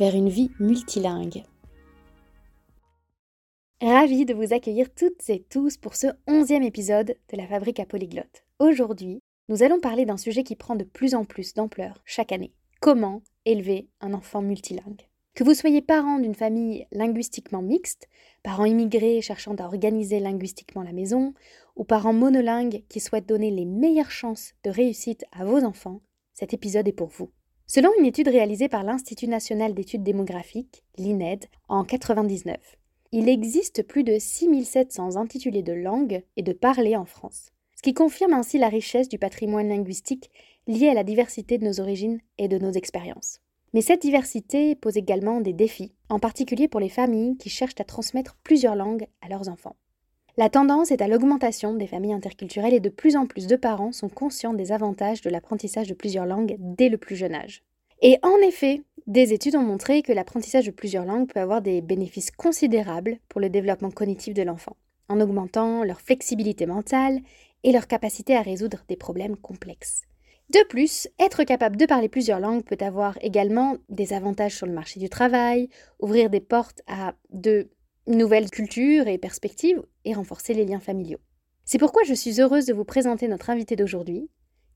vers une vie multilingue. Ravi de vous accueillir toutes et tous pour ce onzième épisode de la Fabrique à Polyglotte. Aujourd'hui, nous allons parler d'un sujet qui prend de plus en plus d'ampleur chaque année. Comment élever un enfant multilingue? Que vous soyez parent d'une famille linguistiquement mixte, parents immigrés cherchant à organiser linguistiquement la maison, ou parents monolingues qui souhaitent donner les meilleures chances de réussite à vos enfants, cet épisode est pour vous. Selon une étude réalisée par l'Institut national d'études démographiques, l'INED, en 1999, il existe plus de 6700 intitulés de langues et de parlers en France, ce qui confirme ainsi la richesse du patrimoine linguistique lié à la diversité de nos origines et de nos expériences. Mais cette diversité pose également des défis, en particulier pour les familles qui cherchent à transmettre plusieurs langues à leurs enfants. La tendance est à l'augmentation des familles interculturelles et de plus en plus de parents sont conscients des avantages de l'apprentissage de plusieurs langues dès le plus jeune âge. Et en effet, des études ont montré que l'apprentissage de plusieurs langues peut avoir des bénéfices considérables pour le développement cognitif de l'enfant, en augmentant leur flexibilité mentale et leur capacité à résoudre des problèmes complexes. De plus, être capable de parler plusieurs langues peut avoir également des avantages sur le marché du travail, ouvrir des portes à de nouvelles cultures et perspectives et renforcer les liens familiaux. C'est pourquoi je suis heureuse de vous présenter notre invité d'aujourd'hui,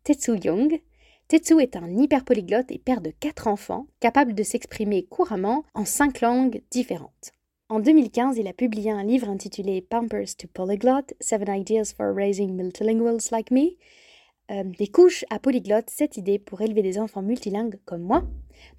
Tetsu Young. Tetsu est un hyperpolyglotte et père de quatre enfants, capable de s'exprimer couramment en cinq langues différentes. En 2015, il a publié un livre intitulé Pampers to Polyglot, Seven Ideas for Raising Multilinguals Like Me, euh, des couches à polyglotte, cette idée pour élever des enfants multilingues comme moi,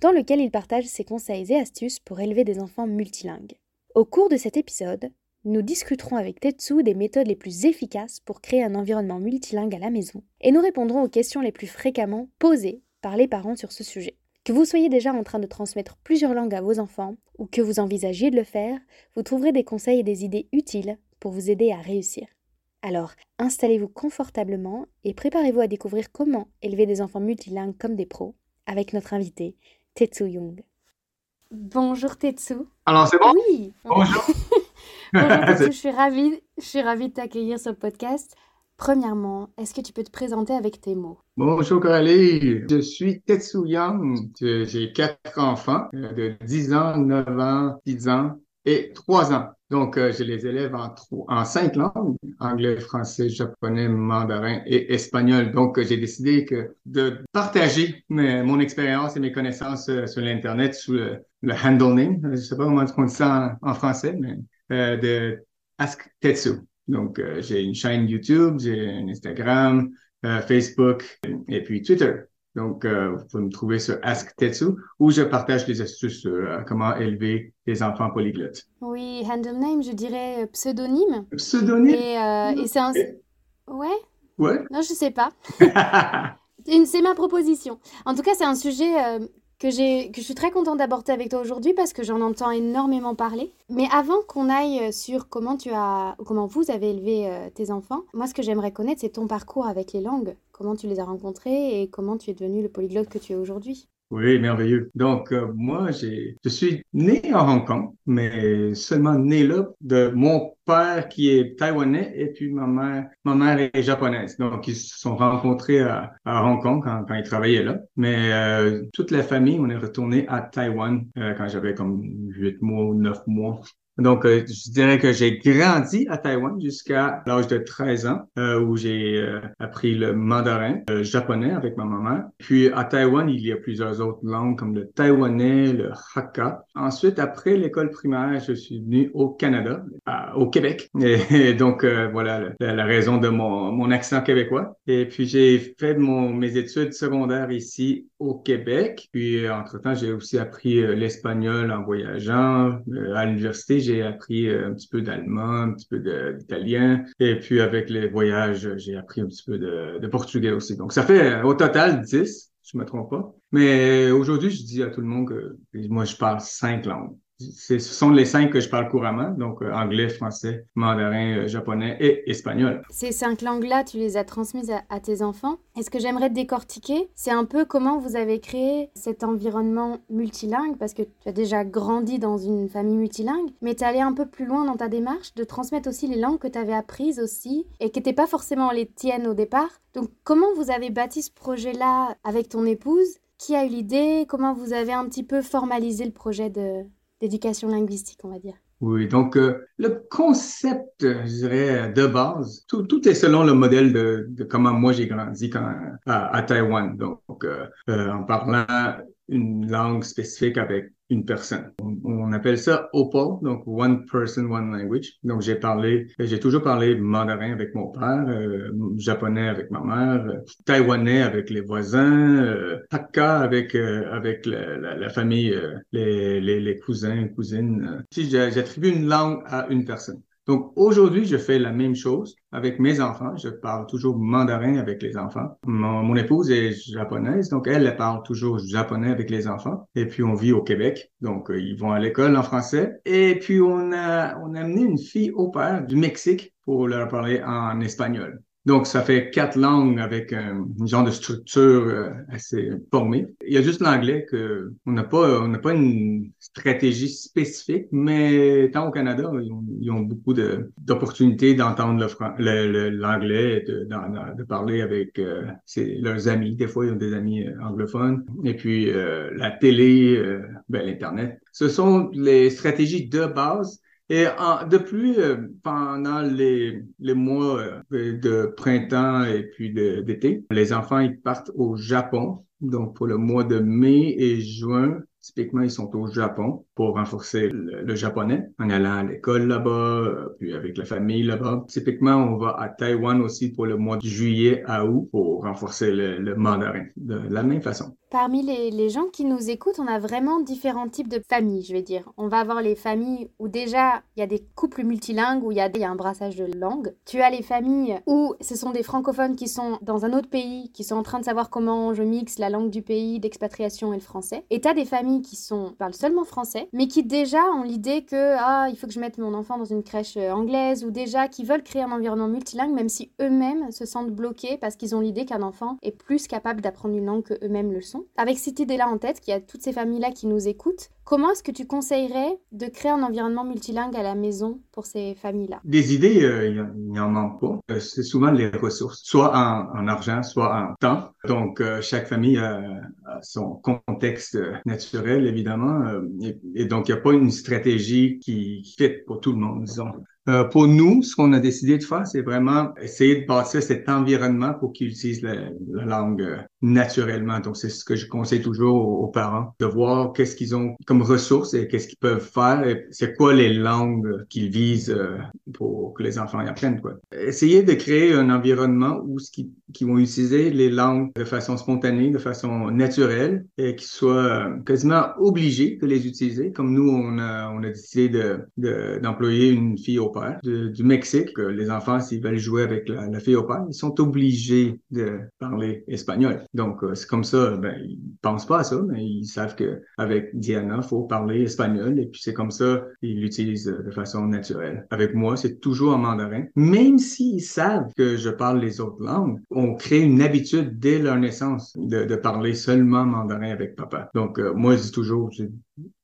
dans lequel il partage ses conseils et astuces pour élever des enfants multilingues. Au cours de cet épisode, nous discuterons avec Tetsu des méthodes les plus efficaces pour créer un environnement multilingue à la maison et nous répondrons aux questions les plus fréquemment posées par les parents sur ce sujet. Que vous soyez déjà en train de transmettre plusieurs langues à vos enfants ou que vous envisagiez de le faire, vous trouverez des conseils et des idées utiles pour vous aider à réussir. Alors, installez-vous confortablement et préparez-vous à découvrir comment élever des enfants multilingues comme des pros avec notre invité, Tetsu Young. Bonjour Tetsu. Alors, c'est bon? Oui. Bonjour. Bonjour Tetsu, je suis ravie, je suis ravie de t'accueillir sur le podcast. Premièrement, est-ce que tu peux te présenter avec tes mots? Bonjour Coralie, je suis Tetsu Yang. J'ai quatre enfants euh, de 10 ans, 9 ans, 10 ans et 3 ans. Donc, euh, je les élève en, en cinq langues, anglais, français, japonais, mandarin et espagnol. Donc, euh, j'ai décidé que de partager mon expérience et mes connaissances euh, sur l'Internet sous le, handle name, je ne sais pas comment on dit ça en, français, mais de Ask Tetsu. Donc, j'ai une chaîne YouTube, j'ai un Instagram, Facebook et puis Twitter. Donc, euh, vous pouvez me trouver sur Ask Tetsu où je partage des astuces sur euh, comment élever des enfants polyglottes. Oui, handle name, je dirais euh, pseudonyme. Pseudonyme? Et, et c'est un... Ouais? Ouais? Non, je sais pas. c'est ma proposition. En tout cas, c'est un sujet que, j'ai, que je suis très contente d'aborder avec toi aujourd'hui parce que j'en entends énormément parler. Mais avant qu'on aille sur comment tu as, comment vous avez élevé tes enfants, moi, ce que j'aimerais connaître, c'est ton parcours avec les langues comment tu les as rencontrés et comment tu es devenu le polyglotte que tu es aujourd'hui. Oui, merveilleux. Donc, euh, moi, j'ai, je suis né à Hong Kong, mais seulement né là de mon père qui est taïwanais et puis ma mère, ma mère est japonaise. Donc, ils se sont rencontrés à, Hong Kong quand, ils travaillaient là. Mais euh, toute la famille, on est retourné à Taïwan euh, quand j'avais comme huit mois ou neuf mois. Donc, euh, je dirais que j'ai grandi à Taïwan jusqu'à l'âge de 13 ans, euh, où j'ai euh, appris le mandarin japonais avec ma maman. Puis à Taïwan, il y a plusieurs autres langues comme le taïwanais, le hakka. Ensuite, après l'école primaire, je suis venu au Canada, au Québec. Et, donc, voilà la, raison de mon, mon accent québécois. Et puis, j'ai fait mon, mes études secondaires ici au Québec. Puis, entre-temps, j'ai aussi appris l'espagnol en voyageant à l'université j'ai appris euh, un petit peu d'allemand, un petit peu d'italien. Et puis avec les voyages, j'ai appris un petit peu de, portugais aussi. Donc ça fait euh, au total 10, je me trompe pas. Mais aujourd'hui, je dis à tout le monde que moi, je parle cinq langues. Ce sont les cinq que je parle couramment, donc euh, anglais, français, mandarin, euh, japonais et espagnol. Ces cinq langues-là, tu les as transmises à, tes enfants. Et ce que j'aimerais décortiquer, c'est un peu comment vous avez créé cet environnement multilingue, parce que tu as déjà grandi dans une famille multilingue, mais tu es allé un peu plus loin dans ta démarche de transmettre aussi les langues que tu avais apprises aussi et qui n'étaient pas forcément les tiennes au départ. Donc comment vous avez bâti ce projet-là avec ton épouse? Qui a eu l'idée? Comment vous avez un petit peu formalisé le projet de, d'éducation linguistique, on va dire. Oui, donc euh, le concept, je dirais, de base, tout, est selon le modèle de, comment moi j'ai grandi à, à Taïwan. Donc, euh, euh, en parlant une langue spécifique avec une personne. On, appelle ça OPAL, donc One Person, One Language. Donc j'ai parlé, j'ai toujours parlé mandarin avec mon père, euh, japonais avec ma mère, euh, taïwanais avec les voisins, euh, Hakka avec euh, avec la, la, famille, les, les, les, cousins, cousines. Si j'attribue une langue à une personne. Donc aujourd'hui, je fais la même chose avec mes enfants. Je parle toujours mandarin avec les enfants. Mon, épouse est japonaise, donc elle, elle parle toujours japonais avec les enfants. Et puis on vit au Québec, donc euh, ils vont à l'école en français. Et puis on a on a amené une fille au père du Mexique pour leur parler en espagnol. Donc, ça fait quatre langues avec un, genre de structure euh, assez formée. Il y a juste l'anglais que on n'a pas, on n'a pas une stratégie spécifique, mais tant au Canada, ils ont, beaucoup d'opportunités d'entendre l'anglais, de, parler avec euh, leurs amis. Des fois, ils ont des amis euh, anglophones. Et puis, la télé, ben, l'Internet. Ce sont les stratégies de base et en, depuis, euh, pendant les, les mois euh, de printemps et puis d'été, les enfants ils partent au Japon. Donc pour le mois de mai et juin, typiquement ils sont au Japon pour renforcer le, japonais en allant à l'école là-bas, euh, puis avec la famille là-bas. Typiquement, on va à Taïwan aussi pour le mois de juillet à août pour renforcer le, mandarin de la même façon. Parmi les, gens qui nous écoutent, on a vraiment différents types de familles, je vais dire. On va avoir les familles où déjà il y a des couples multilingues, où il y, a, un brassage de langues. Tu as les familles où ce sont des francophones qui sont dans un autre pays, qui sont en train de savoir comment je mixe la langue du pays d'expatriation et le français. Et tu as des familles qui sont, parlent seulement français, mais qui déjà ont l'idée que ah, il faut que je mette mon enfant dans une crèche euh, anglaise, ou déjà qui veulent créer un environnement multilingue, même si eux-mêmes se sentent bloqués parce qu'ils ont l'idée qu'un enfant est plus capable d'apprendre une langue que eux-mêmes le sont. Avec cette idée-là en tête, qu'il y a toutes ces familles-là qui nous écoutent, comment est-ce que tu conseillerais de créer un environnement multilingue à la maison pour ces familles-là? Des idées, euh, il n'y en manque pas. Euh, c'est souvent les ressources, soit en, argent, soit en temps. Donc, euh, chaque famille a, son contexte naturel, évidemment. Et, donc, il n'y a pas une stratégie qui, fit pour tout le monde, disons. Pour nous, ce qu'on a décidé de faire, c'est vraiment essayer de passer cet environnement pour qu'ils utilisent la, la, langue naturellement. Donc, c'est ce que je conseille toujours aux, parents, de voir qu'est-ce qu'ils ont comme ressources et qu'est-ce qu'ils peuvent faire et c'est quoi les langues qu'ils visent euh, pour que les enfants y apprennent. Quoi. Essayer de créer un environnement où ce qui, vont utiliser les langues de façon spontanée, de façon naturelle et qui soient quasiment obligés de les utiliser. Comme nous, on a, on a décidé de, d'employer une fille au du Mexique. Les enfants, s'ils veulent jouer avec la, la, fille au père, ils sont obligés de parler espagnol. Donc, euh, c'est comme ça, ben, ils pensent pas à ça, mais ils savent que avec Diana, faut parler espagnol et puis c'est comme ça, ils l'utilisent de façon naturelle. Avec moi, c'est toujours en mandarin. Même s'ils savent que je parle les autres langues, on crée une habitude dès leur naissance de, de parler seulement mandarin avec papa. Donc, euh, moi, je dis toujours,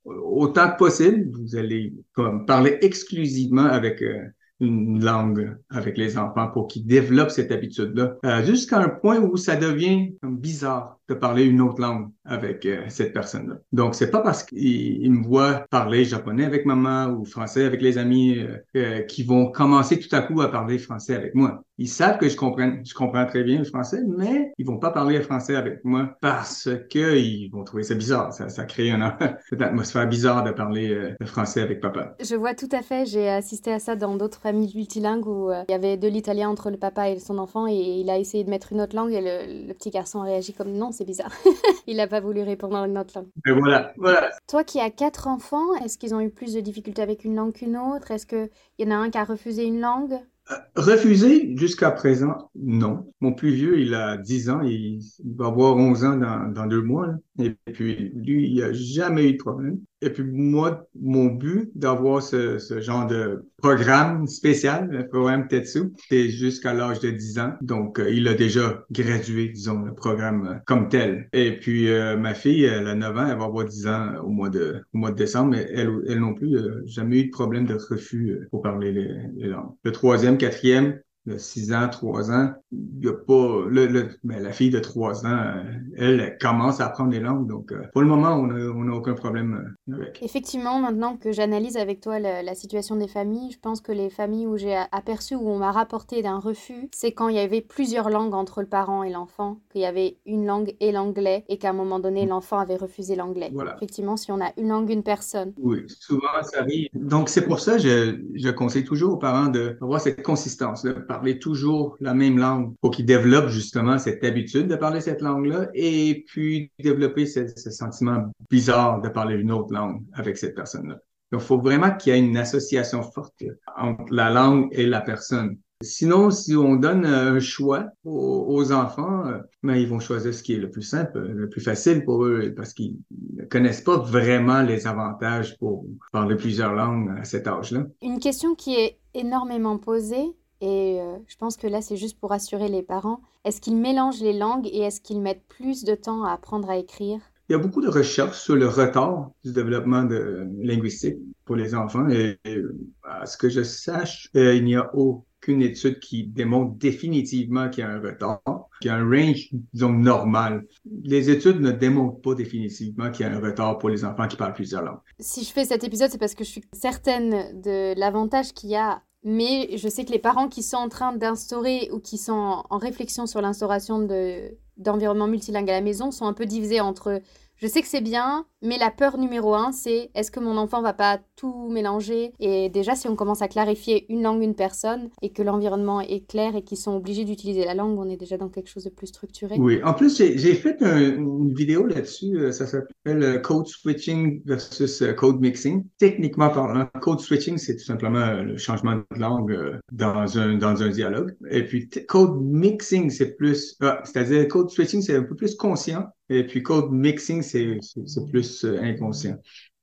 autant que possible, vous allez comme, parler exclusivement avec euh, une langue avec les enfants pour qu'ils développent cette habitude-là, euh, jusqu'à un point où ça devient comme bizarre de parler une autre langue avec euh, cette personne-là. Donc, c'est pas parce qu'ils me voient parler japonais avec maman ou français avec les amis euh, euh, qui vont commencer tout à coup à parler français avec moi. Ils savent que je comprends, je comprends très bien le français, mais ils vont pas parler français avec moi parce que ils vont trouver ça bizarre. Ça, crée une, atmosphère bizarre de parler le français avec papa. Je vois tout à fait. J'ai assisté à ça dans d'autres familles multilingues où il y avait de l'italien entre le papa et son enfant et il a essayé de mettre une autre langue et le, le petit garçon a réagi comme non, c'est bizarre. il n'a pas voulu répondre en une autre langue. Et voilà, voilà. Toi qui as quatre enfants, est-ce qu'ils ont eu plus de difficultés avec une langue qu'une autre? Est-ce qu'il y en a un qui a refusé une langue? Euh, Refusé, jusqu'à présent, non. Mon plus vieux, il a 10 ans, il va avoir 11 ans dans, dans deux mois. Et puis, lui, il n'a jamais eu de problème. Et puis, moi, mon but d'avoir ce, ce, genre de programme spécial, le programme Tetsu, c'est jusqu'à l'âge de 10 ans. Donc, euh, il a déjà gradué, disons, le programme euh, comme tel. Et puis, euh, ma fille, elle a 9 ans, elle va avoir 10 ans au mois de, au mois de décembre, mais elle, elle non plus, jamais eu de problème de refus pour parler les, les langues. Le troisième, quatrième, de 6 ans, 3 ans, il y a pas le, le ben, la fille de 3 ans, elle, elle, commence à apprendre les langues. Donc, euh, pour le moment, on n'a on a aucun problème euh, avec. Effectivement, maintenant que j'analyse avec toi la, la, situation des familles, je pense que les familles où j'ai aperçu, où on m'a rapporté d'un refus, c'est quand il y avait plusieurs langues entre le parent et l'enfant, qu'il y avait une langue et l'anglais, et qu'à un moment donné, l'enfant avait refusé l'anglais. Voilà. Effectivement, si on a une langue, une personne. Oui, souvent ça arrive. Donc, c'est pour ça que je, je conseille toujours aux parents d'avoir cette consistance. Là parler toujours la même langue pour qu'ils développent justement cette habitude de parler cette langue-là et puis développer ce, ce, sentiment bizarre de parler une autre langue avec cette personne-là. Donc, il faut vraiment qu'il y ait une association forte entre la langue et la personne. Sinon, si on donne un choix aux, aux enfants, ben, ils vont choisir ce qui est le plus simple, le plus facile pour eux, parce qu'ils ne connaissent pas vraiment les avantages pour parler plusieurs langues à cet âge-là. Une question qui est énormément posée, et euh, je pense que là, c'est juste pour rassurer les parents. Est-ce qu'ils mélangent les langues et est-ce qu'ils mettent plus de temps à apprendre à écrire? Il y a beaucoup de recherches sur le retard du développement de linguistique pour les enfants. Et, à ce que je sache, euh, il n'y a aucune étude qui démontre définitivement qu'il y a un retard, qu'il y a un range, disons, normal. Les études ne démontrent pas définitivement qu'il y a un retard pour les enfants qui parlent plusieurs langues. Si je fais cet épisode, c'est parce que je suis certaine de l'avantage qu'il y a mais je sais que les parents qui sont en train d'instaurer ou qui sont en réflexion sur l'instauration d'environnement multilingue à la maison sont un peu divisés entre je sais que c'est bien, mais la peur numéro un, c'est est-ce que mon enfant va pas tout mélanger? Et déjà, si on commence à clarifier une langue, une personne, et que l'environnement est clair et qu'ils sont obligés d'utiliser la langue, on est déjà dans quelque chose de plus structuré. Oui, en plus, j'ai fait un, une vidéo là-dessus, euh, ça s'appelle euh, Code Switching versus euh, Code Mixing. Techniquement parlant, Code Switching, c'est tout simplement le changement de langue dans un, dans un dialogue. Et puis, Code Mixing, c'est plus, ah, c'est-à-dire Code Switching, c'est un peu plus conscient et puis code mixing, c'est plus euh, inconscient.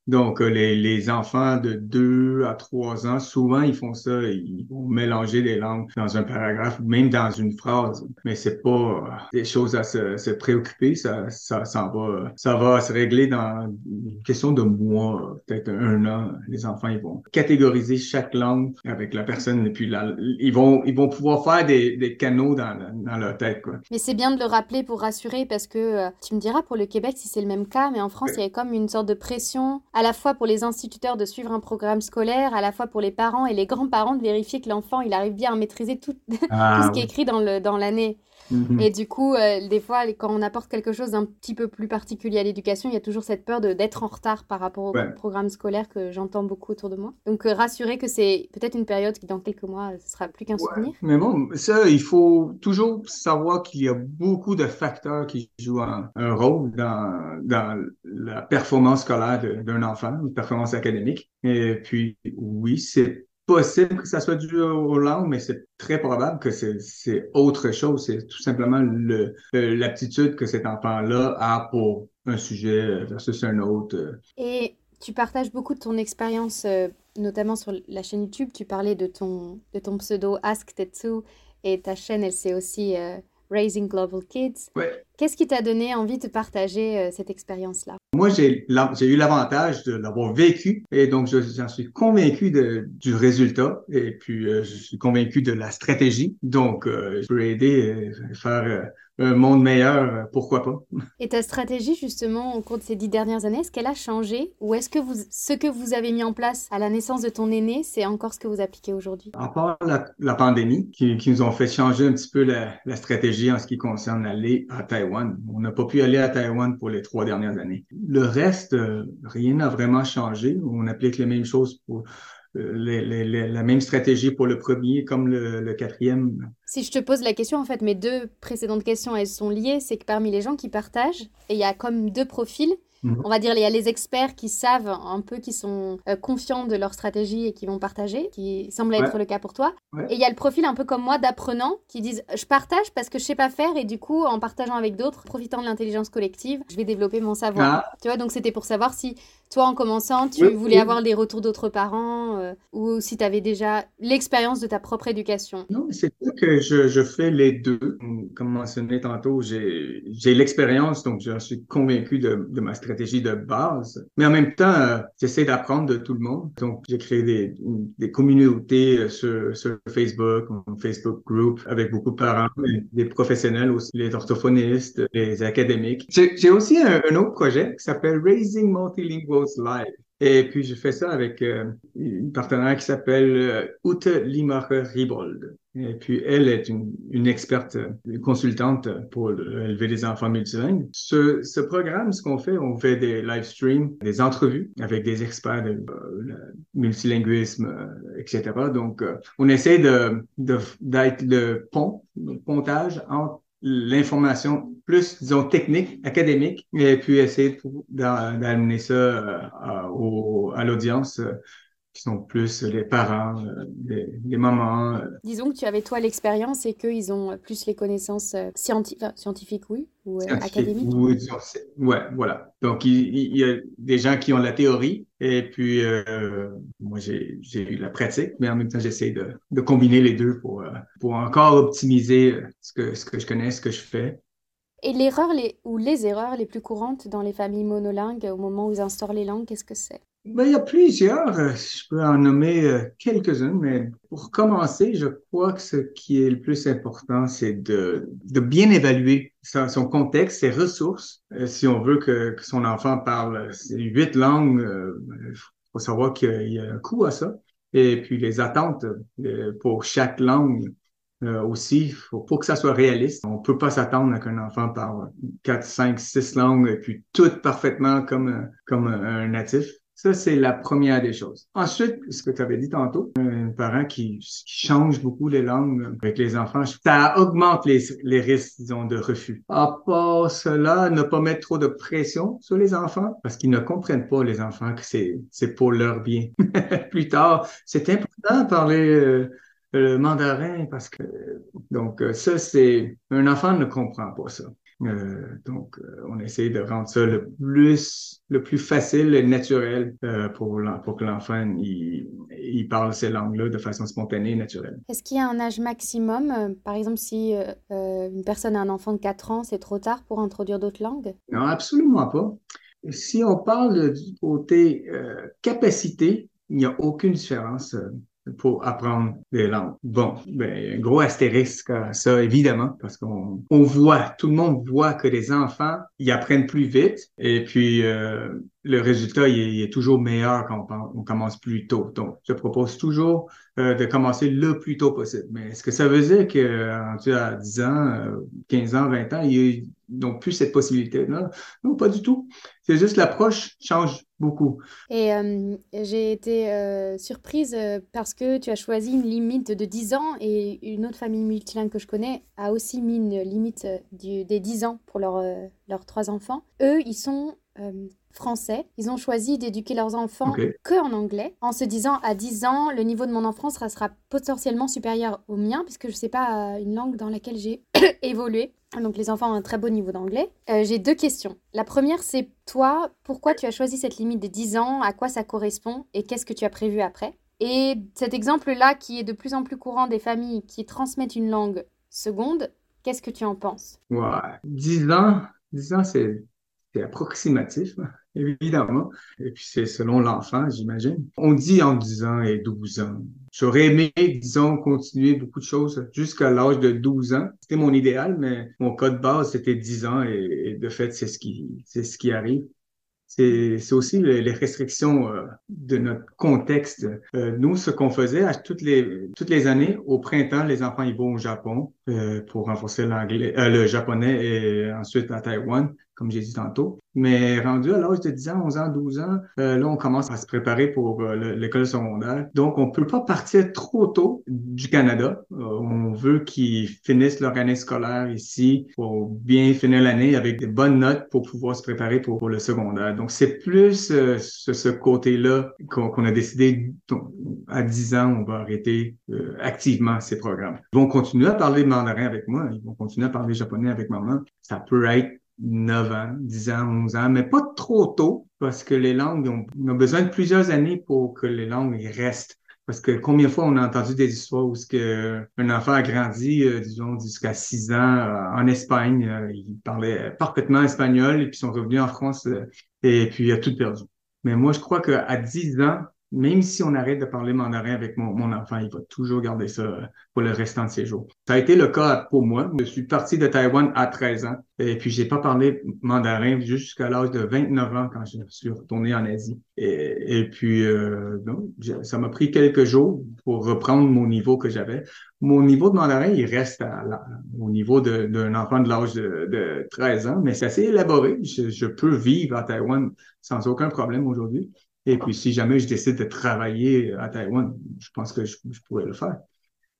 Donc, euh, les, les, enfants de 2 à 3 ans, souvent, ils font ça. Ils vont mélanger les langues dans un paragraphe, même dans une phrase. Mais c'est pas euh, des choses à se, se préoccuper. Ça, ça, ça, va, ça va se régler dans une question de mois, peut-être un an. Les enfants, ils vont catégoriser chaque langue avec la personne et puis là, ils vont, ils vont pouvoir faire des, des canaux dans, dans leur tête. Quoi. Mais c'est bien de le rappeler pour rassurer parce que euh, tu me diras pour le Québec si c'est le même cas, mais en France, il y a comme une sorte de pression à la fois pour les instituteurs de suivre un programme scolaire, à la fois pour les parents et les grands-parents de vérifier que l'enfant il arrive bien à maîtriser tout, ah, tout ce qui est écrit dans l'année. Mhm. Et du coup, euh, des fois, quand on apporte quelque chose d'un petit peu plus particulier à l'éducation, il y a toujours cette peur d'être en retard par rapport au programme scolaire que j'entends beaucoup autour de moi. Donc, euh, rassurer que c'est peut-être une période qui, dans quelques mois, ce sera plus qu'un ouais. souvenir. Mais bon, ça, il faut toujours savoir qu'il y a beaucoup de facteurs qui jouent un, un rôle dans, dans la performance scolaire d'un enfant, une performance académique. Et puis, oui, c'est possible que ça soit dû aux langues, mais c'est très probable que c'est autre chose. C'est tout simplement l'aptitude que cet enfant-là a pour un sujet versus un autre. Et tu partages beaucoup de ton expérience, euh, notamment sur la chaîne YouTube. Tu parlais de ton, de ton pseudo Ask Tetsu et ta chaîne, elle s'est aussi euh, Raising Global Kids. Ouais. Qu'est-ce qui t'a donné envie de partager euh, cette expérience-là? Moi, j'ai eu l'avantage de l'avoir vécu et donc j'en suis convaincu de, du résultat et puis euh, je suis convaincu de la stratégie. Donc, euh, je peux aider à faire un monde meilleur, pourquoi pas. Et ta stratégie, justement, au cours de ces dix dernières années, est-ce qu'elle a changé ou est-ce que vous, ce que vous avez mis en place à la naissance de ton aîné, c'est encore ce que vous appliquez aujourd'hui? À part la, la pandémie qui, qui, nous ont fait changer un petit peu la, la stratégie en ce qui concerne aller à Taïwan. On n'a pas pu aller à Taïwan pour les trois dernières années. Le reste, euh, rien n'a vraiment changé. On applique les mêmes choses pour les, les, la même stratégie pour le premier comme le, le, quatrième. Si je te pose la question, en fait, mes deux précédentes questions, elles sont liées. C'est que parmi les gens qui partagent, et il y a comme deux profils, Mhm. On va dire, il y a les experts qui savent un peu, qui sont euh, confiants de leur stratégie et qui vont partager, qui semble être le cas pour toi. Et il y a le profil un peu comme moi d'apprenants qui disent je partage parce que je sais pas faire et du coup, en partageant avec d'autres, profitant de l'intelligence collective, je vais développer mon savoir. Ah. Tu vois, donc c'était pour savoir si toi, en commençant, tu voulais avoir les retours d'autres parents euh, ou si tu avais déjà l'expérience de ta propre éducation? Non, c'est sûr que je, je, fais les deux. Comme mentionné tantôt, j'ai l'expérience, donc je suis convaincu de, de ma stratégie de base. Mais en même temps, euh, j'essaie d'apprendre de tout le monde. Donc, j'ai créé des, des communautés euh, sur, sur, Facebook, un Facebook group avec beaucoup de parents, des professionnels aussi, les orthophonistes, les académiques. J'ai aussi un, un, autre projet qui s'appelle Raising Live. Et puis, je fais ça avec euh, une partenaire qui s'appelle euh, Ute Limacher-Riebold. Et puis, elle est une, experte, une consultante pour élever des enfants multilingues. Ce, programme, ce qu'on fait, on fait des live streams, des entrevues avec des experts de euh, multilinguisme, euh, etc. Donc, on essaie de d'être le pont, le pontage entre l'information plus, disons, technique, académique, et puis essayer d'amener ça euh, à, l'audience euh, qui sont plus les parents, euh, les, mamans. Disons que tu avais toi l'expérience et qu'ils ont plus les connaissances scientifiques, oui, ou académiques. Oui, disons, ouais, voilà. Donc, il, y a des gens qui ont la théorie et puis moi, j'ai eu la pratique, mais en même temps, j'essaie de, de, combiner les deux pour, pour encore optimiser ce que, ce que je connais, ce que je fais. Et l'erreur les, ou les erreurs les plus courantes dans les familles monolingues au moment où ils instaurent les langues, qu'est-ce que c'est? Ben, il y a plusieurs, euh, je peux en nommer euh, quelques-unes, mais pour commencer, je crois que ce qui est le plus important, c'est de, de bien évaluer son, contexte, ses ressources. Euh, si on veut que, son enfant parle huit langues, il faut savoir qu'il y a un coût à ça. Et puis les attentes pour chaque langue aussi, faut, pour que ça soit réaliste, on peut pas s'attendre à qu'un enfant parle 4, 5, 6 langues et puis tout parfaitement comme, comme un natif. Ça, c'est la première des choses. Ensuite, ce que tu avais dit tantôt, un parent qui, qui, change beaucoup les langues avec les enfants, ça augmente les, les risques, disons, de refus. À part cela, ne pas mettre trop de pression sur les enfants parce qu'ils ne comprennent pas, les enfants, que c'est, pour leur bien. Plus tard, c'est important de parler euh, le mandarin parce que donc euh, ça c'est un enfant ne comprend pas ça. Euh, donc euh, on essaie de rendre ça le plus le plus facile et naturel euh, pour pour que l'enfant il, il, parle ces langues-là de façon spontanée et naturelle. Est-ce qu'il y a un âge maximum par exemple si une personne a un enfant de 4 ans, c'est trop tard pour introduire d'autres langues? Non, absolument pas. Si on parle du côté capacité, il n'y a aucune différence pour apprendre des langues. Bon, ben, gros astérisque à ça, évidemment, parce qu'on on voit, tout le monde voit que les enfants, ils apprennent plus vite et puis euh, le résultat, il est, toujours meilleur quand on, commence plus tôt. Donc, je propose toujours euh, de commencer le plus tôt possible. Mais est-ce que ça veut dire que à 10 ans, 15 euh, ans, 20 ans, ils n'ont plus cette possibilité-là? Non, pas du tout. C'est juste l'approche change beaucoup. Et euh, j'ai été surprise parce que tu as choisi une limite de 10 ans et une autre famille multilingue que je connais a aussi mis une limite du, des 10 ans pour leurs trois enfants. Eux, ils sont français. Ils ont choisi d'éduquer leurs enfants que en anglais, en se disant à 10 ans, le niveau de mon enfant sera, sera potentiellement supérieur au mien, puisque je ne sais pas euh, une langue dans laquelle j'ai évolué. Donc les enfants ont un très beau niveau d'anglais. Euh, j'ai deux questions. La première, c'est toi, pourquoi tu as choisi cette limite de 10 ans? À quoi ça correspond? Et qu'est-ce que tu as prévu après? Et cet exemple-là, qui est de plus en plus courant des familles qui transmettent une langue seconde, qu'est-ce que tu en penses? Ouais, 10 ans, 10 ans, c'est approximatif, évidemment. Et puis c'est selon l'enfant, j'imagine. On dit en 10 ans et 12 ans. J'aurais aimé, disons, continuer beaucoup de choses jusqu'à l'âge de 12 ans. C'était mon idéal, mais mon code base, c'était 10 ans et, de fait, c'est ce qui, c'est ce qui arrive. C'est aussi les, restrictions euh, de notre contexte. Euh, nous, ce qu'on faisait à toutes les toutes les années, au printemps, les enfants ils vont au Japon euh, pour renforcer l'anglais, le japonais et ensuite à Taïwan comme j'ai dit tantôt. Mais rendu à l'âge de 10 ans, 11 ans, 12 ans, euh, là, on commence à se préparer pour euh, l'école secondaire. Donc, on peut pas partir trop tôt du Canada. Euh, on veut qu'ils finissent leur année scolaire ici pour bien finir l'année avec des bonnes notes pour pouvoir se préparer pour, le secondaire. Donc, c'est plus ce, côté-là qu'on a décidé à 10 ans, on va arrêter activement ces programmes. Ils vont continuer à parler mandarin avec moi. Ils vont continuer à parler japonais avec maman. Ça peut être 9 ans, 10 ans, 11 ans, mais pas trop tôt parce que les langues ont, ont besoin de plusieurs années pour que les langues restent. Parce que combien de fois on a entendu des histoires où ce que un enfant a grandi, euh, disons, jusqu'à 6 ans euh, en Espagne, euh, il parlait parfaitement espagnol et puis sont revenus en France et puis il a tout perdu. Mais moi, je crois qu'à 10 ans, même si on arrête de parler mandarin avec mon, enfant, il va toujours garder ça pour le restant de ses jours. Ça a été le cas pour moi. Je suis parti de Taïwan à 13 ans et puis j'ai pas parlé mandarin jusqu'à l'âge de 29 ans quand je suis retourné en Asie. Et, puis euh, ça m'a pris quelques jours pour reprendre mon niveau que j'avais. Mon niveau de mandarin, il reste au niveau d'un enfant de l'âge de, de, 13 ans, mais c'est assez élaboré. Je, je peux vivre à Taïwan sans aucun problème aujourd'hui. Et puis, si jamais je décide de travailler à Taïwan, je pense que je, pourrais le faire.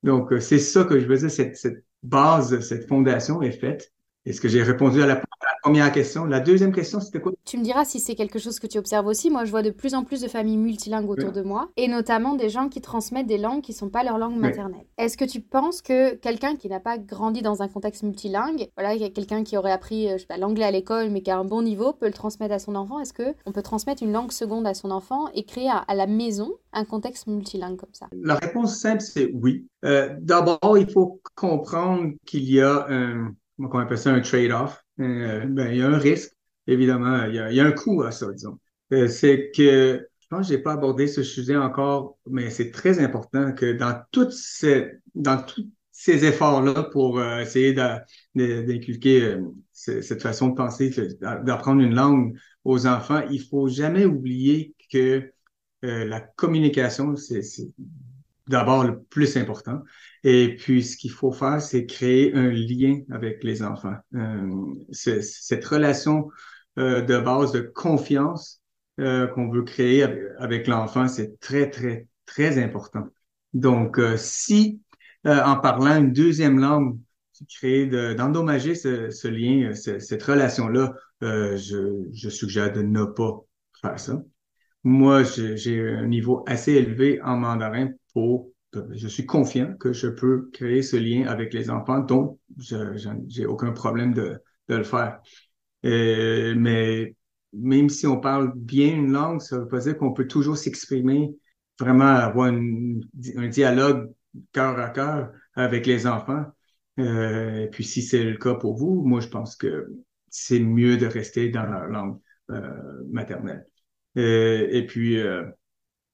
Donc, euh, c'est ça que je veux dire, cette, cette base, cette fondation est faite. Est-ce que j'ai répondu à la première question. La deuxième question, c'était quoi? Tu me diras si c'est quelque chose que tu observes aussi. Moi, je vois de plus en plus de familles multilingues autour de moi, et notamment des gens qui transmettent des langues qui ne sont pas leur langue maternelle. Est-ce que tu penses que quelqu'un qui n'a pas grandi dans un contexte multilingue, voilà, quelqu'un qui aurait appris euh, l'anglais à l'école, mais qui a un bon niveau, peut le transmettre à son enfant? Est-ce qu'on peut transmettre une langue seconde à son enfant et créer à, la maison un contexte multilingue comme ça? La réponse simple, c'est oui. Euh, d'abord, il faut comprendre qu'il y a un, comment on appelle ça, un trade-off euh, ben, il y a un risque, évidemment. Il y a, il y a un coût à ça, disons. Euh, c'est que je pense que j'ai pas abordé ce sujet encore, mais c'est très important que dans toutes ces, dans tous ces efforts-là pour euh, essayer d'inculquer cette façon de penser, d'apprendre une langue aux enfants, il faut jamais oublier que la communication, c'est d'abord le plus important. Et puis, ce qu'il faut faire, c'est créer un lien avec les enfants. Euh, cette relation euh, de base de confiance euh, qu'on veut créer avec, l'enfant, c'est très, très, très important. Donc, euh, si euh, en parlant une deuxième langue, tu crées d'endommager ce, ce, lien, cette relation-là, je, je suggère de ne pas faire ça. Moi, j'ai un niveau assez élevé en mandarin je suis confiant que je peux créer ce lien avec les enfants, donc je n'ai aucun problème de, le faire. Euh, mais même si on parle bien une langue, ça veut pas dire qu'on peut toujours s'exprimer, vraiment avoir un dialogue cœur à cœur avec les enfants. Euh, et puis si c'est le cas pour vous, moi je pense que c'est mieux de rester dans la langue euh, maternelle. Et puis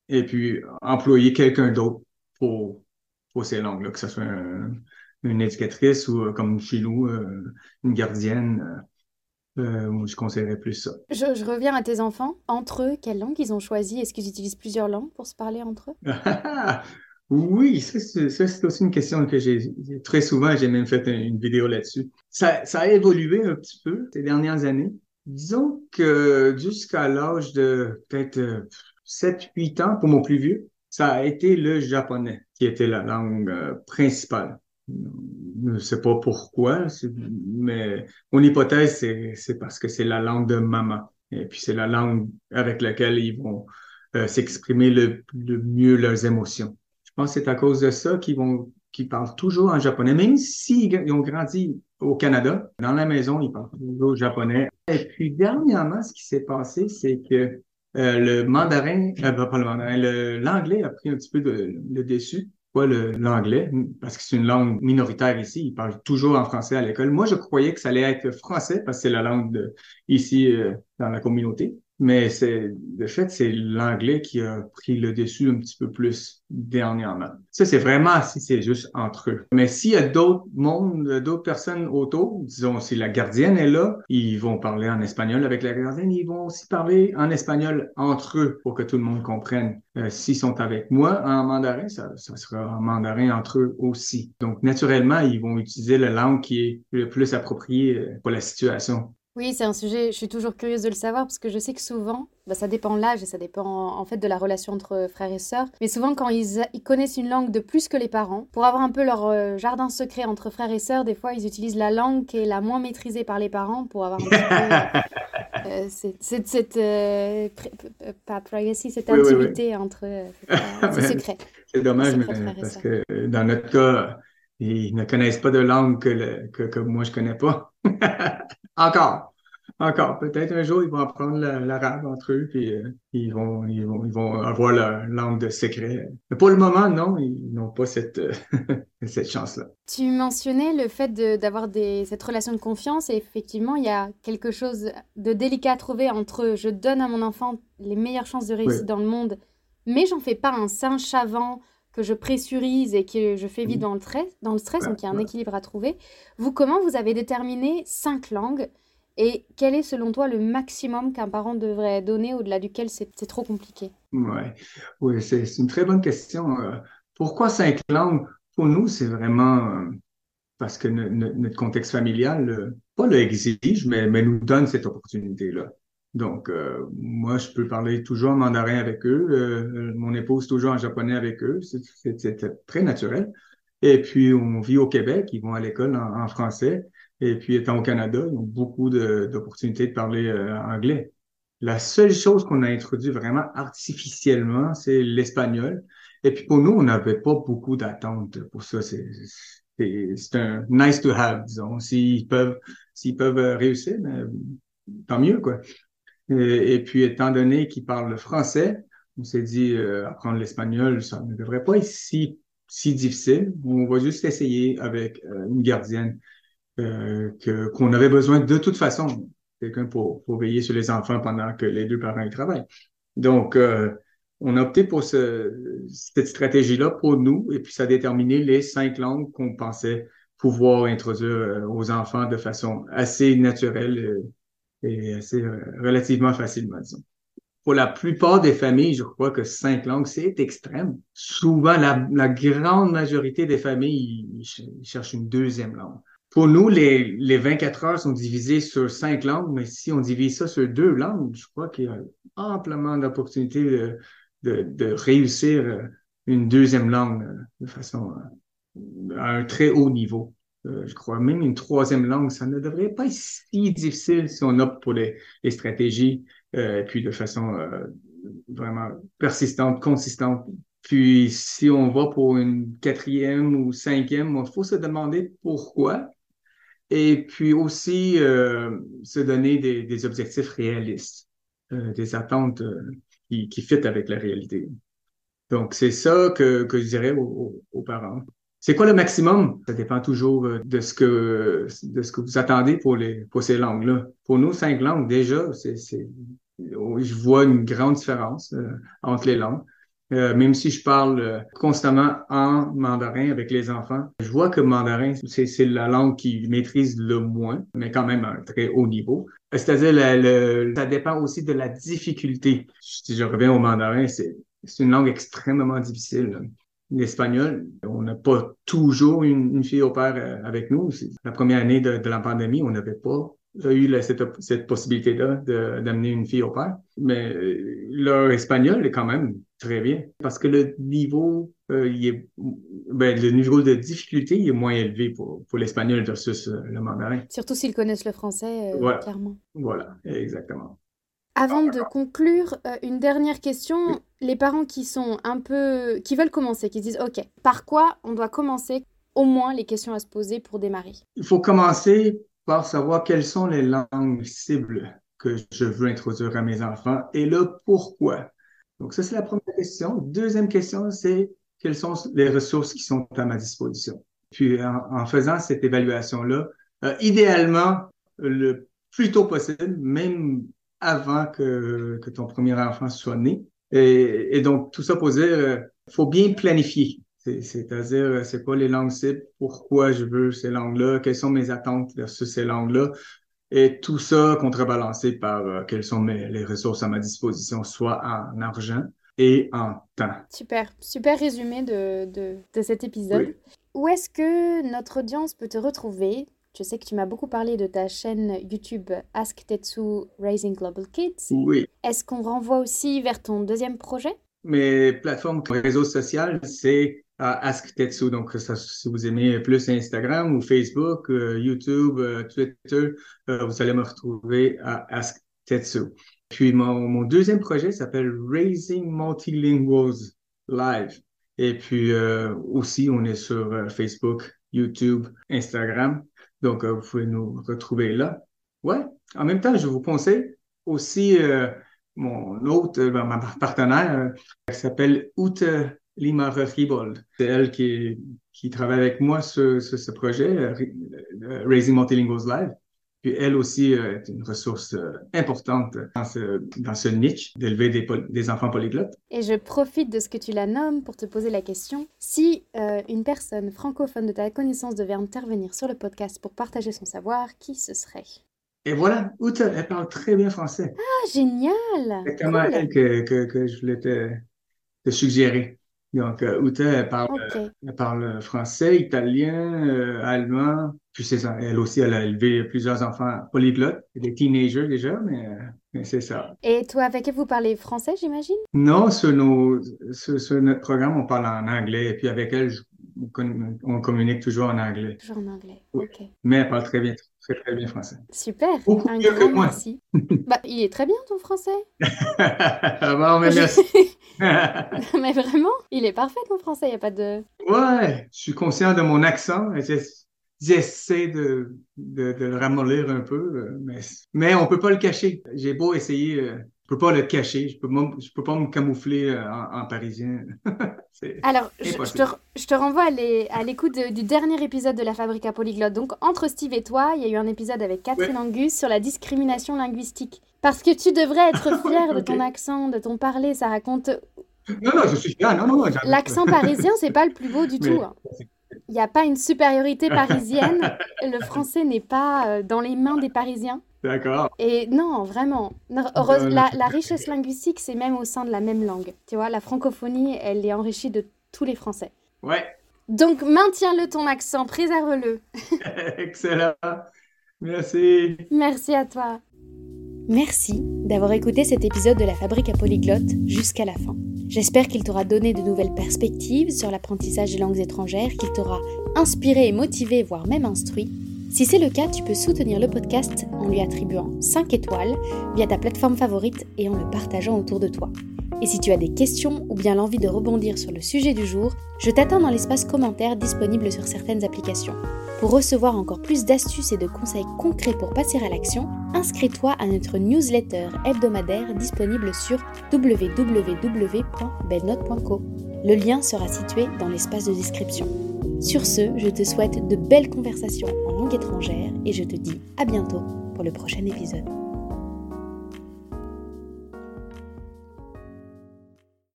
et puis employer quelqu'un d'autre pour, pour ces langues-là, que ce soit une éducatrice ou euh, comme chez nous, euh, une gardienne. Euh, je conseillerais plus ça. Je, reviens à tes enfants. Entre eux, quelle langue ils ont choisi? Est-ce qu'ils utilisent plusieurs langues pour se parler entre eux? Oui, ça, c'est aussi une question que j'ai très souvent, j'ai même fait une vidéo là-dessus. Ça, ça a évolué un petit peu ces dernières années. Disons que jusqu'à l'âge de peut-être 7-8 ans, pour mon plus vieux, ça a été le japonais qui était la langue euh, principale. Je ne sais pas pourquoi, mais mon hypothèse, c'est parce que c'est la langue de maman. Et puis c'est la langue avec laquelle ils vont euh, s'exprimer le, mieux leurs émotions. Je pense que c'est à cause de ça qu'ils vont qu'ils parlent toujours en japonais, même s'ils ont grandi au Canada. Dans la maison, ils parlent toujours japonais. Et puis dernièrement, ce qui s'est passé, c'est que euh, le mandarin, euh, pas le mandarin, l'anglais a pris un petit peu de, le dessus. Quoi, l'anglais, parce que c'est une langue minoritaire ici, ils parlent toujours en français à l'école. Moi, je croyais que ça allait être français parce que c'est la langue de, ici euh, dans la communauté. Mais c'est de fait, c'est l'anglais qui a pris le dessus un petit peu plus dernièrement. Ça, c'est vraiment si c'est juste entre eux. Mais s'il y a d'autres mondes, d'autres personnes autour, disons, si la gardienne est là, ils vont parler en espagnol avec la gardienne, ils vont aussi parler en espagnol entre eux pour que tout le monde comprenne. Euh, s'ils sont avec moi en mandarin, ça, ça sera en mandarin entre eux aussi. Donc, naturellement, ils vont utiliser la langue qui est le plus appropriée euh, pour la situation. Oui, c'est un sujet, je suis toujours curieuse de le savoir parce que je sais que souvent, bah, ça dépend de l'âge et ça dépend en fait de la relation entre frères et sœurs, mais souvent quand ils, connaissent une langue de plus que les parents, pour avoir un peu leur euh, jardin secret entre frères et sœurs, des fois ils utilisent la langue qui est la moins maîtrisée par les parents pour avoir un petit peu euh, cette, cette, euh, pas privacy, cette intimité entre ces secrets. C'est dommage, mais parce que dans notre cas, ils ne connaissent pas de langue que, que, que moi je connais pas. Encore. Encore. Peut-être un jour, ils vont apprendre l'arabe entre eux, puis euh, ils, vont, ils, vont, ils vont avoir leur langue de secret. Mais pour le moment, non, ils n'ont pas cette, cette chance-là. Tu mentionnais le fait d'avoir cette relation de confiance, et effectivement, il y a quelque chose de délicat à trouver entre je donne à mon enfant les meilleures chances de réussite dans le monde, mais j'en fais pas un saint chavant que je pressurise et que je fais vivre dans le, dans le stress, donc il y a un équilibre à trouver. Vous, comment vous avez déterminé cinq langues et quel est selon toi le maximum qu'un parent devrait donner au-delà duquel c'est trop compliqué? Ouais. Oui, c'est une très bonne question. Euh, pourquoi cinq langues? Pour nous, c'est vraiment euh, parce que notre contexte familial, euh, pas le exige, mais, mais nous donne cette opportunité-là. Donc, euh, moi, je peux parler toujours en mandarin avec eux. Euh, mon épouse toujours en japonais avec eux. C'est très naturel. Et puis, on vit au Québec. Ils vont à l'école en, français. Et puis, étant au Canada, ils ont beaucoup d'opportunités de, parler euh, anglais. La seule chose qu'on a introduit vraiment artificiellement, c'est l'espagnol. Et puis, pour nous, on n'avait pas beaucoup d'attentes pour ça. C'est un nice to have, disons. S'ils peuvent, s'ils peuvent réussir, ben, tant mieux, quoi. Et, puis, étant donné qu'il parle le français, on s'est dit, euh, apprendre l'espagnol, ça ne devrait pas être si, si difficile. On va juste essayer avec euh, une gardienne euh, que, qu'on avait besoin de toute façon, quelqu'un pour, pour veiller sur les enfants pendant que les deux parents travaillent. Donc, on a opté pour ce, cette stratégie-là pour nous, et puis ça a déterminé les cinq langues qu'on pensait pouvoir introduire aux enfants de façon assez naturelle et c'est euh, relativement facilement, disons. Pour la plupart des familles, je crois que cinq langues, c'est extrême. Souvent, la, grande majorité des familles, ils, cherchent une deuxième langue. Pour nous, les, les 24 heures sont divisées sur cinq langues, mais si on divise ça sur deux langues, je crois qu'il y a amplement d'opportunités de, de, réussir euh, une deuxième langue euh, de façon à un très haut niveau. Euh, je crois même une troisième langue, ça ne devrait pas être si difficile si on opte pour les, stratégies, euh, puis de façon euh, vraiment persistante, consistante. Puis si on va pour une quatrième ou cinquième, il faut se demander pourquoi. Et puis aussi se donner des, objectifs réalistes, des attentes qui, qui fit avec la réalité. Donc, c'est ça que, que je dirais aux parents. C'est quoi le maximum? Ça dépend toujours euh, de ce que, de ce que vous attendez pour, les, pour ces langues-là. Pour nous, cinq langues, déjà, c'est, je vois une grande différence euh, entre les langues. Euh, même si je parle constamment en mandarin avec les enfants, je vois que mandarin, c'est, la langue qu'ils maîtrisent le moins, mais quand même à un très haut niveau. C'est-à-dire, ça dépend aussi de la difficulté. Si je reviens au mandarin, c'est une langue extrêmement difficile l'espagnol. On n'a pas toujours une, fille au père euh, avec nous. La première année de, la pandémie, on n'avait pas eu cette, possibilité-là d'amener une fille au père. Mais euh, leur espagnol est quand même très bien parce que le niveau, euh, il est, ben, le niveau de difficulté est moins élevé pour, pour l'espagnol versus le mandarin. Surtout s'ils connaissent le français, clairement. Voilà, exactement. Avant de conclure, euh, une dernière question. Les parents qui sont un peu. qui veulent commencer, qui disent OK, par quoi on doit commencer Au moins les questions à se poser pour démarrer? Il faut commencer par savoir quelles sont les langues cibles que je veux introduire à mes enfants et le pourquoi. Donc, ça, c'est la première question. Deuxième question, c'est quelles sont les ressources qui sont à ma disposition? Puis, en, faisant cette évaluation-là, euh, idéalement, le plus tôt possible, même avant que, que ton premier enfant soit né. Et, et donc, tout ça pour dire, euh, faut bien planifier. C'est-à-dire, euh, c'est quoi les langues cibles, pourquoi je veux ces langues-là, quelles sont mes attentes versus ces langues-là. Et tout ça contrebalancé par euh, quelles sont mes, les ressources à ma disposition, soit en argent et en temps. Super, super résumé de, de, de cet épisode. Où est-ce que notre audience peut te retrouver? Je sais que tu m'as beaucoup parlé de ta chaîne YouTube Ask Tetsu Raising Global Kids. Oui. Est-ce qu'on renvoie aussi vers ton deuxième projet? Mes plateformes réseaux sociaux, c'est Ask Tetsu. Donc, ça, si vous aimez plus Instagram ou Facebook, euh, YouTube, euh, Twitter, euh, vous allez me retrouver à Ask Tetsu. Puis, mon, mon deuxième projet s'appelle Raising Multilinguals Live. Et puis, aussi, on est sur Facebook, YouTube, Instagram. Donc, vous pouvez nous retrouver là. Ouais. En même temps, je vous conseille aussi mon autre, ma partenaire, qui s'appelle Ute Lima Ribold. C'est elle qui, travaille avec moi sur, ce projet, euh, euh, Raising Multilinguals Live. Puis elle aussi euh, est une ressource importante dans ce, dans ce niche d'élever des, des, enfants polyglottes. Et je profite de ce que tu la nommes pour te poser la question. Si une personne francophone de ta connaissance devait intervenir sur le podcast pour partager son savoir, qui ce serait? Et voilà, Ute, elle parle très bien français. Ah, génial! C'est exactement elle que, que, que, je voulais te, te suggérer. Donc, euh, Ute, elle parle, elle parle français, italien, euh, allemand. Puis c'est ça. Elle aussi, elle a élevé plusieurs enfants polyglottes, des teenagers déjà, mais, mais c'est ça. Et toi, avec elle, vous parlez français, j'imagine? Non, sur, nos, sur, notre programme, on parle en anglais. Et puis avec elle, on communique toujours en anglais. Toujours en anglais, ok. Mais elle parle très bien, très, très bien français. Super, Beaucoup un mieux grand que moi. merci. bah, il est très bien ton français. ah bon, mais merci. mais vraiment, il est parfait ton français, il n'y a pas de... Ouais, je suis conscient de mon accent. J'essaie de, de, de, le ramollir un peu, euh, mais, mais on ne peut pas le cacher. J'ai beau essayer, euh, je ne peux pas le cacher, je ne peux, je peux pas me camoufler euh, en, parisien. Alors, je, te, je, te, renvoie à l'écoute du dernier épisode de La Fabrique à Polyglotte. Donc, entre Steve et toi, il y a eu un épisode avec Catherine Angus sur la discrimination linguistique. Parce que tu devrais être fier de ton accent, de ton parler, ça raconte... Non, non, je suis fier, non, non, non. L'accent parisien, c'est pas le plus beau du tout. Hein. Il n'y a pas une supériorité parisienne. le français n'est pas euh, dans les mains des Parisiens. D'accord. Et non, vraiment. La, la richesse linguistique, c'est même au sein de la même langue. Tu vois, la francophonie, elle est enrichie de tous les Français. Ouais. Donc, maintiens-le ton accent, préserve-le. Excellent. Merci. Merci à toi. Merci d'avoir écouté cet épisode de la Fabrique à Polyglotte jusqu'à la fin. J'espère qu'il t'aura donné de nouvelles perspectives sur l'apprentissage des langues étrangères, qu'il t'aura inspiré et motivé, voire même instruit. Si c'est le cas, tu peux soutenir le podcast en lui attribuant 5 étoiles via ta plateforme favorite et en le partageant autour de toi. Et si tu as des questions ou bien l'envie de rebondir sur le sujet du jour, je t'attends dans l'espace commentaire disponible sur certaines applications. Pour recevoir encore plus d'astuces et de conseils concrets pour passer à l'action, inscris-toi à notre newsletter hebdomadaire disponible sur www.belnote.co. Le lien sera situé dans l'espace de description. Sur ce, je te souhaite de belles conversations en langue étrangère et je te dis à bientôt pour le prochain épisode.